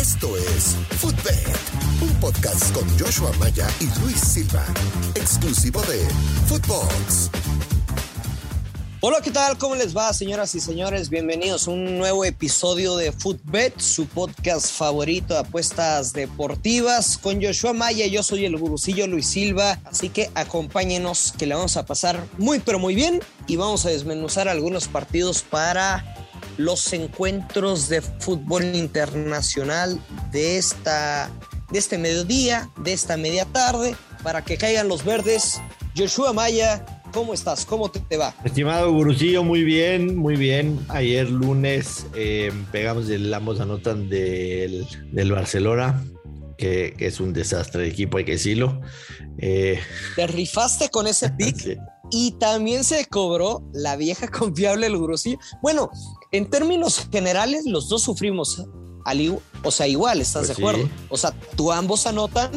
Esto es Footbed, un podcast con Joshua Maya y Luis Silva, exclusivo de Footbox. Hola, ¿qué tal? ¿Cómo les va, señoras y señores? Bienvenidos a un nuevo episodio de Footbet, su podcast favorito de apuestas deportivas con Joshua Maya. Yo soy el gurucillo Luis Silva, así que acompáñenos que le vamos a pasar muy pero muy bien y vamos a desmenuzar algunos partidos para los encuentros de fútbol internacional de esta de este mediodía, de esta media tarde, para que caigan los verdes. Joshua Maya, ¿Cómo estás? ¿Cómo te, va? Estimado Gurucillo, muy bien, muy bien. Ayer lunes eh, pegamos el ambos anotan del, del Barcelona, que, que, es un desastre de equipo, hay que decirlo. Eh, te rifaste con ese pick sí. Y también se cobró la vieja confiable el Gurucillo. Bueno, en términos generales, los dos sufrimos al, o sea, igual, ¿estás pues de acuerdo? Sí. O sea, tú ambos anotan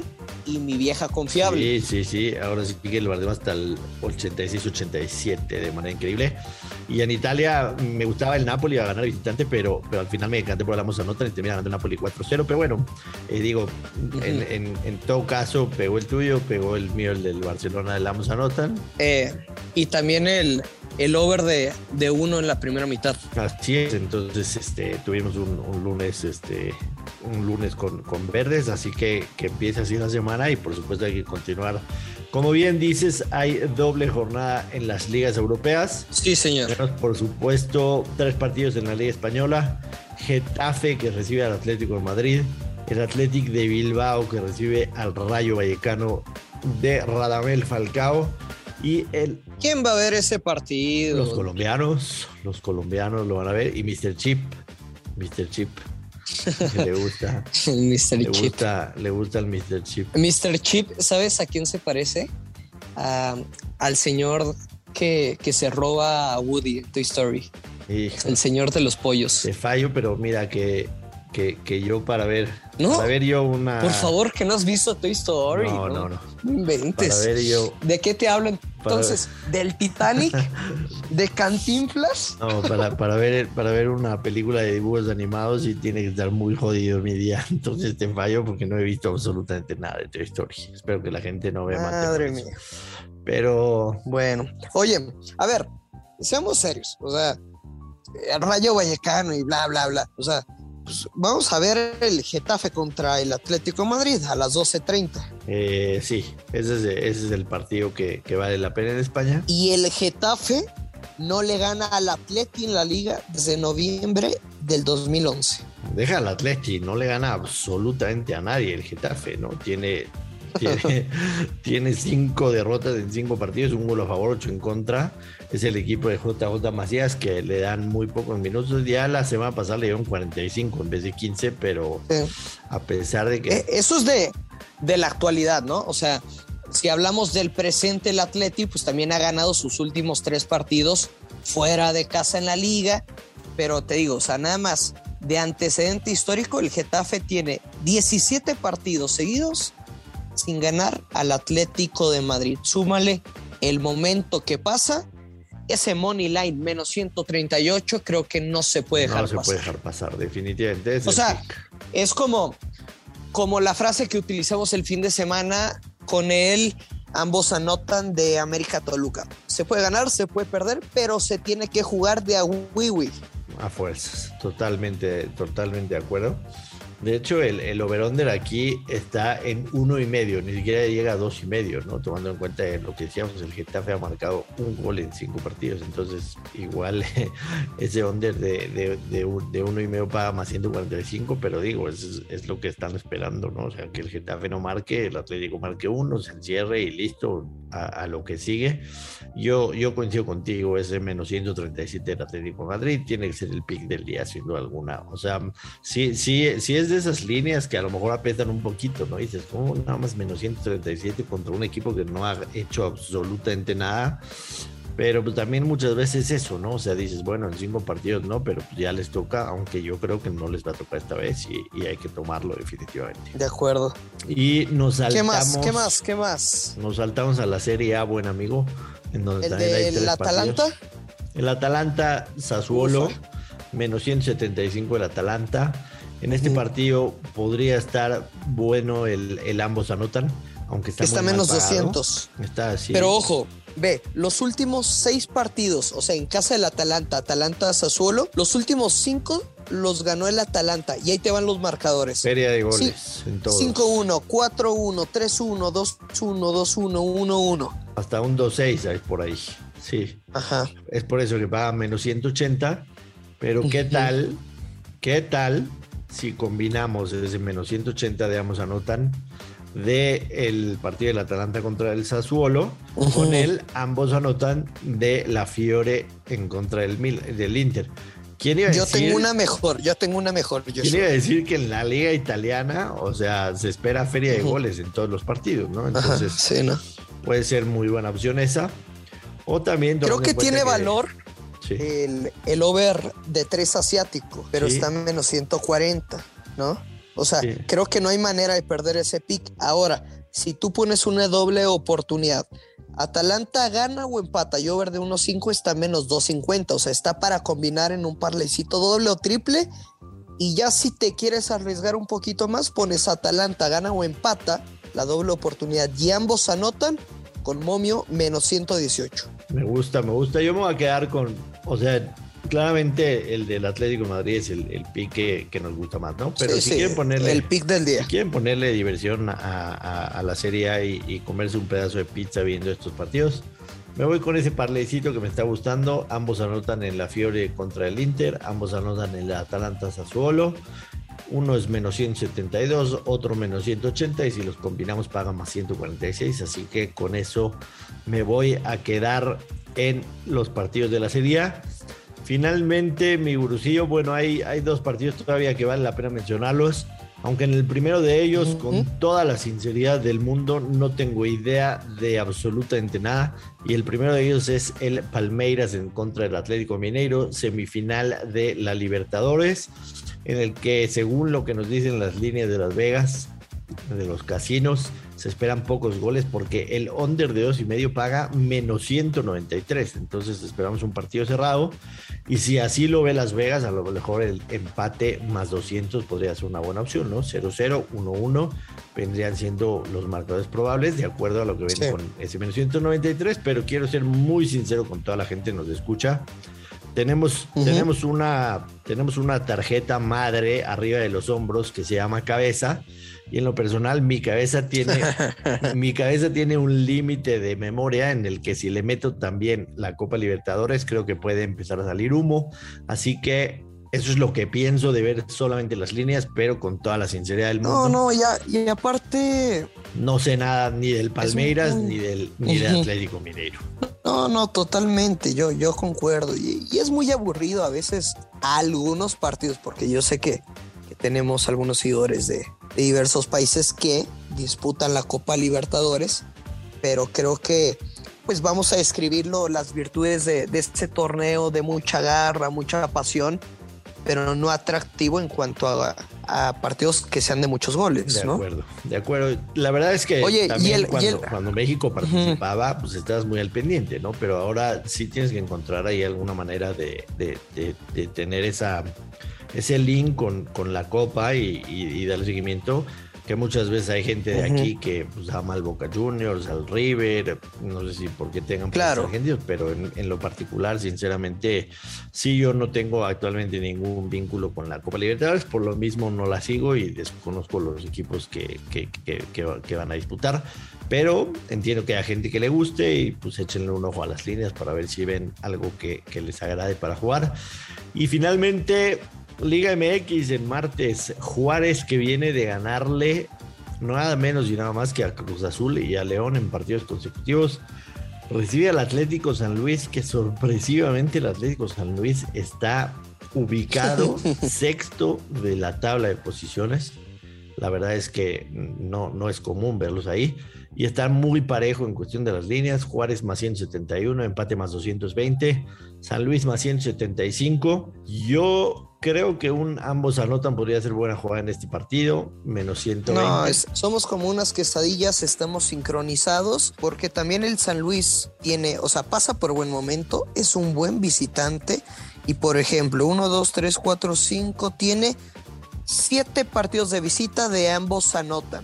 y mi vieja confiable. Sí, sí, sí. Ahora sí que el Bardem hasta el 86-87 de manera increíble. Y en Italia me gustaba el Napoli a ganar visitante, pero, pero al final me encanté por la nota y termina ganando el Napoli 4-0. Pero bueno, eh, digo, uh -huh. en, en, en, todo caso, pegó el tuyo, pegó el mío, el del Barcelona del Amos anotan. Eh, y también el, el over de, de, uno en la primera mitad. Así es, entonces este, tuvimos un, un lunes, este, un lunes con, con, verdes, así que que empiece así la semana y por supuesto hay que continuar. Como bien dices, hay doble jornada en las ligas europeas. Sí, señor. Tenemos, por supuesto, tres partidos en la Liga Española. Getafe que recibe al Atlético de Madrid. El Athletic de Bilbao que recibe al Rayo Vallecano de Radamel Falcao. Y el. ¿Quién va a ver ese partido? Los colombianos. Los colombianos lo van a ver. Y Mr. Chip. Mr. Chip. le gusta. el Mr. Le Chip. Gusta, le gusta el Mr. Chip. Mr. Chip, ¿sabes a quién se parece? Al señor que, que, se roba a Woody Toy Story. El señor de los pollos. Te fallo, pero mira que, que, que yo para ver. ¿No? Para ver yo una. Por favor, que no has visto Toy Story. No, no, no. No inventes. Para ver yo. ¿De qué te hablo entonces? ¿Del Titanic? ¿De Cantinflas? No, para, para, ver, para ver una película de dibujos animados y tiene que estar muy jodido mi día. Entonces te fallo porque no he visto absolutamente nada de Toy Story. Espero que la gente no vea Madre mía. Pero. Bueno. Oye, a ver, seamos serios. O sea, el Rayo Vallecano y bla, bla, bla. O sea, pues vamos a ver el Getafe contra el Atlético Madrid a las 12.30. Eh, sí, ese es, ese es, el partido que, que, vale la pena en España. Y el Getafe no le gana al Atleti en la liga desde noviembre del 2011. Deja al Atleti, no le gana absolutamente a nadie el Getafe, ¿no? Tiene, tiene, tiene cinco derrotas en cinco partidos, un gol a favor, ocho en contra. Es el equipo de JJ Macías que le dan muy pocos minutos. Ya la semana pasada le dieron 45 en vez de 15, pero sí. a pesar de que. Eso es de, de la actualidad, ¿no? O sea, si hablamos del presente, el Atleti, pues también ha ganado sus últimos tres partidos fuera de casa en la liga. Pero te digo, o sea, nada más de antecedente histórico, el Getafe tiene 17 partidos seguidos sin ganar al Atlético de Madrid. Súmale el momento que pasa, ese money line menos 138 creo que no se puede dejar no se pasar. puede dejar pasar, definitivamente. o sea, pick. es como, como la frase que utilizamos el fin de semana con él. Ambos anotan de América Toluca. Se puede ganar, se puede perder, pero se tiene que jugar de a wiwi. A fuerzas, totalmente, totalmente de acuerdo. De hecho, el, el over-under aquí está en uno y medio, ni siquiera llega a dos y medio, ¿no? Tomando en cuenta lo que decíamos, el Getafe ha marcado un gol en cinco partidos, entonces igual ese under de, de, de, uno y medio paga más 145, pero digo, es, es, lo que están esperando, ¿no? O sea, que el Getafe no marque, el Atlético marque uno, se encierre y listo a, a lo que sigue. Yo, yo coincido contigo, ese menos 137 del Atlético Madrid tiene que ser el pick del día, sin duda alguna. O sea, sí, sí, sí es de esas líneas que a lo mejor apretan un poquito, ¿no? Y dices, ¿cómo nada más menos 137 contra un equipo que no ha hecho absolutamente nada? Pero pues, también muchas veces eso, ¿no? O sea, dices, bueno, en cinco partidos no, pero pues, ya les toca, aunque yo creo que no les va a tocar esta vez y, y hay que tomarlo definitivamente. De acuerdo. Y nos saltamos. ¿Qué más? ¿Qué más? ¿Qué más? Nos saltamos a la Serie A, buen amigo. En donde ¿El también hay del tres Atalanta? partidos. El Atalanta, Sassuolo, menos 175 el Atalanta. En este partido podría estar bueno el, el ambos anotan, aunque está, está menos 200. Está así. Pero ojo, ve, los últimos seis partidos, o sea, en casa del Atalanta, Atalanta Sassuolo, los últimos cinco los ganó el Atalanta. Y ahí te van los marcadores. Feria de goles en 5-1, 4-1, 3-1, 2-1, 2-1, 1-1. Hasta un 2-6 hay por ahí. Sí. Ajá. Es por eso que paga menos 180. Pero ¿qué tal? ¿Qué tal si combinamos ese menos 180 de ambos anotan de el partido del Atalanta contra el Sassuolo con el ambos anotan de la Fiore en contra del, del Inter? ¿Quién iba a yo tengo una mejor, yo tengo una mejor. Yo ¿Quién iba a decir que en la liga italiana, o sea, se espera feria de goles en todos los partidos, ¿no? Entonces, sí, ¿no? puede ser muy buena opción esa. O también... Creo que tiene valor el, el, over de tres asiático, pero está en menos 140, ¿no? O sea, creo que no hay manera de perder ese pick. Ahora, si tú pones una doble oportunidad, Atalanta gana o empata y over de 1.5 está menos 2.50, o sea, está para combinar en un parlecito doble o triple. Y ya si te quieres arriesgar un poquito más, pones Atalanta gana o empata, la doble oportunidad y ambos anotan con momio menos 118. Me gusta, me gusta. Yo me voy a quedar con, o sea, claramente el del Atlético de Madrid es el, el pick que, nos gusta más, ¿no? Pero si quieren ponerle. El pick del día. Si quieren ponerle diversión a, la Serie A y, comerse un pedazo de pizza viendo estos partidos, me voy con ese parlecito que me está gustando. Ambos anotan en la Fiore contra el Inter, ambos anotan en la Atalanta Sassuolo. Uno es menos 172, otro menos 180 y si los combinamos pagan más 146. Así que con eso me voy a quedar en los partidos de la Serie A. Finalmente, mi gurucillo, bueno, hay, hay dos partidos todavía que vale la pena mencionarlos. Aunque en el primero de ellos, con toda la sinceridad del mundo, no tengo idea de absolutamente nada. Y el primero de ellos es el Palmeiras en contra del Atlético Mineiro, semifinal de la Libertadores, en el que, según lo que nos dicen las líneas de Las Vegas, de los casinos, se esperan pocos goles porque el under de dos y medio paga menos 193. Entonces esperamos un partido cerrado. Y si así lo ve Las Vegas, a lo mejor el empate más 200 podría ser una buena opción, ¿no? 0-0, 1-1 vendrían siendo los marcadores probables de acuerdo a lo que ven con ese menos 193. Pero quiero ser muy sincero con toda la gente que nos escucha. Tenemos, tenemos, una, tenemos una tarjeta madre arriba de los hombros que se llama cabeza y en lo personal, mi cabeza tiene, mi cabeza tiene un límite de memoria en el que si le meto también la Copa Libertadores, creo que puede empezar a salir humo. Así que eso es lo que pienso de ver solamente las líneas, pero con toda la sinceridad del mundo. No, no, ya, y aparte. No sé nada ni del Palmeiras ni del, ni del Atlético Mineiro. No, no, totalmente. Yo, yo concuerdo. Y, y, es muy aburrido a veces algunos partidos, porque yo sé que tenemos algunos seguidores de, diversos países que disputan la Copa Libertadores, pero creo que pues vamos a describirlo las virtudes de, este torneo de mucha garra, mucha pasión, pero no atractivo en cuanto a, partidos que sean de muchos goles. De acuerdo, de acuerdo. La verdad es que Oye, también cuando, México participaba, pues estabas muy al pendiente, ¿no? Pero ahora sí tienes que encontrar ahí alguna manera de, de tener esa ese link con, con la copa y, y, darle seguimiento que muchas veces hay gente de aquí que pues, ama al Boca Juniors, al River, no sé si porque tengan claro. argentinos, pero en, lo particular, sinceramente, sí yo no tengo actualmente ningún vínculo con la Copa Libertadores, por lo mismo no la sigo y desconozco los equipos que, que, que, que van a disputar, pero entiendo que hay gente que le guste y pues échenle un ojo a las líneas para ver si ven algo que, que les agrade para jugar. Y finalmente, Liga MX en martes. Juárez que viene de ganarle nada menos y nada más que a Cruz Azul y a León en partidos consecutivos. Recibe al Atlético San Luis, que sorpresivamente el Atlético San Luis está ubicado sexto de la tabla de posiciones. La verdad es que no, no es común verlos ahí. Y está muy parejo en cuestión de las líneas. Juárez más 171, empate más 220. San Luis más 175. Yo creo que un ambos anotan podría ser buena jugada en este partido, menos 120. No, somos como unas quesadillas, estamos sincronizados, porque también el San Luis tiene, o sea, pasa por buen momento, es un buen visitante, y por ejemplo, 1, 2, 3, 4, 5, tiene siete partidos de visita de ambos anotan.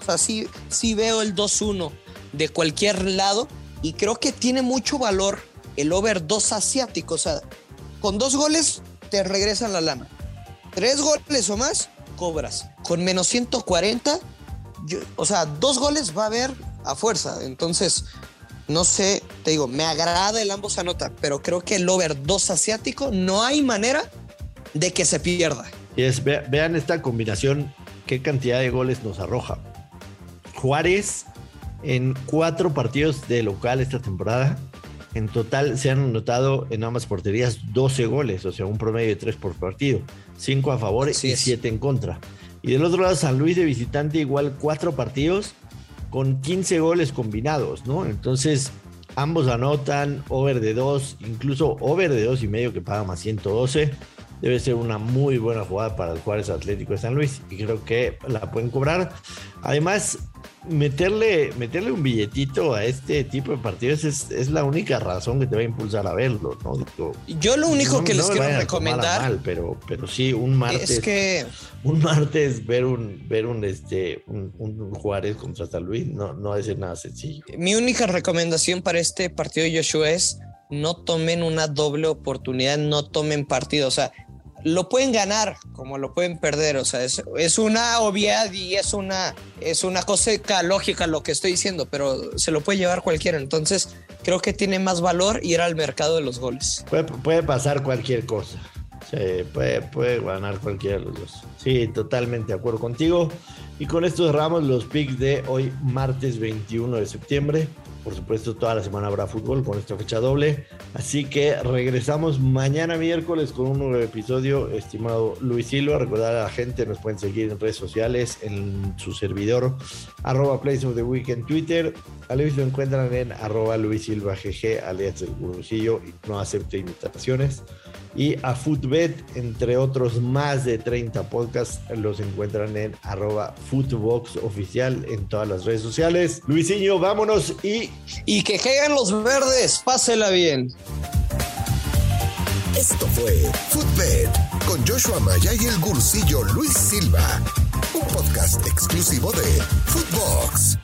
O sea, sí, sí veo el 2-1 de cualquier lado y creo que tiene mucho valor el over 2 asiático. O sea, con dos goles te regresan la lana. Tres goles o más, cobras. Con menos 140, o sea, dos goles va a haber a fuerza. Entonces, no sé, te digo, me agrada el ambos anota, pero creo que el over 2 asiático no hay manera de que se pierda. Y es, vean esta combinación, qué cantidad de goles nos arroja. Juárez en cuatro partidos de local esta temporada. En total se han anotado en ambas porterías 12 goles, o sea, un promedio de 3 por partido. 5 a favor y 7 en contra. Y del otro lado, San Luis de visitante, igual cuatro partidos con 15 goles combinados, ¿no? Entonces, ambos anotan over de 2, incluso over de 2 y medio que paga más 112 debe ser una muy buena jugada para el Juárez Atlético de San Luis y creo que la pueden cobrar. Además, meterle, meterle un billetito a este tipo de partidos es, la única razón que te va a impulsar a verlo, ¿no? Yo lo único que les quiero recomendar. pero, pero sí, un martes. Es que. Un martes ver un, ver un este un, Juárez contra San Luis no, no ser nada sencillo. Mi única recomendación para este partido de Joshua es no tomen una doble oportunidad, no tomen partido. O sea, lo pueden ganar como lo pueden perder. O sea, es, una obviedad y es una, es una cosa lógica lo que estoy diciendo, pero se lo puede llevar cualquiera. Entonces, creo que tiene más valor ir al mercado de los goles. Puede, pasar cualquier cosa. puede, puede ganar cualquiera de los dos. Sí, totalmente de acuerdo contigo. Y con esto cerramos los picks de hoy, martes 21 de septiembre. Por supuesto, toda la semana habrá fútbol con esta fecha doble. Así que regresamos mañana miércoles con un nuevo episodio, estimado Luis Silva. Recordar a la gente, nos pueden seguir en redes sociales, en su servidor, arroba Place of the Week en Twitter. A Luis lo encuentran en arroba Luis Silva GG, alias el Gurusillo, y no acepte invitaciones y a Footbet, entre otros más de 30 podcasts, los encuentran en arroba Footbox oficial en todas las redes sociales. Luisinho, vámonos y... Y que caigan los verdes, pásela bien. Esto fue Footbet con Joshua Maya y el gursillo Luis Silva, un podcast exclusivo de Footbox.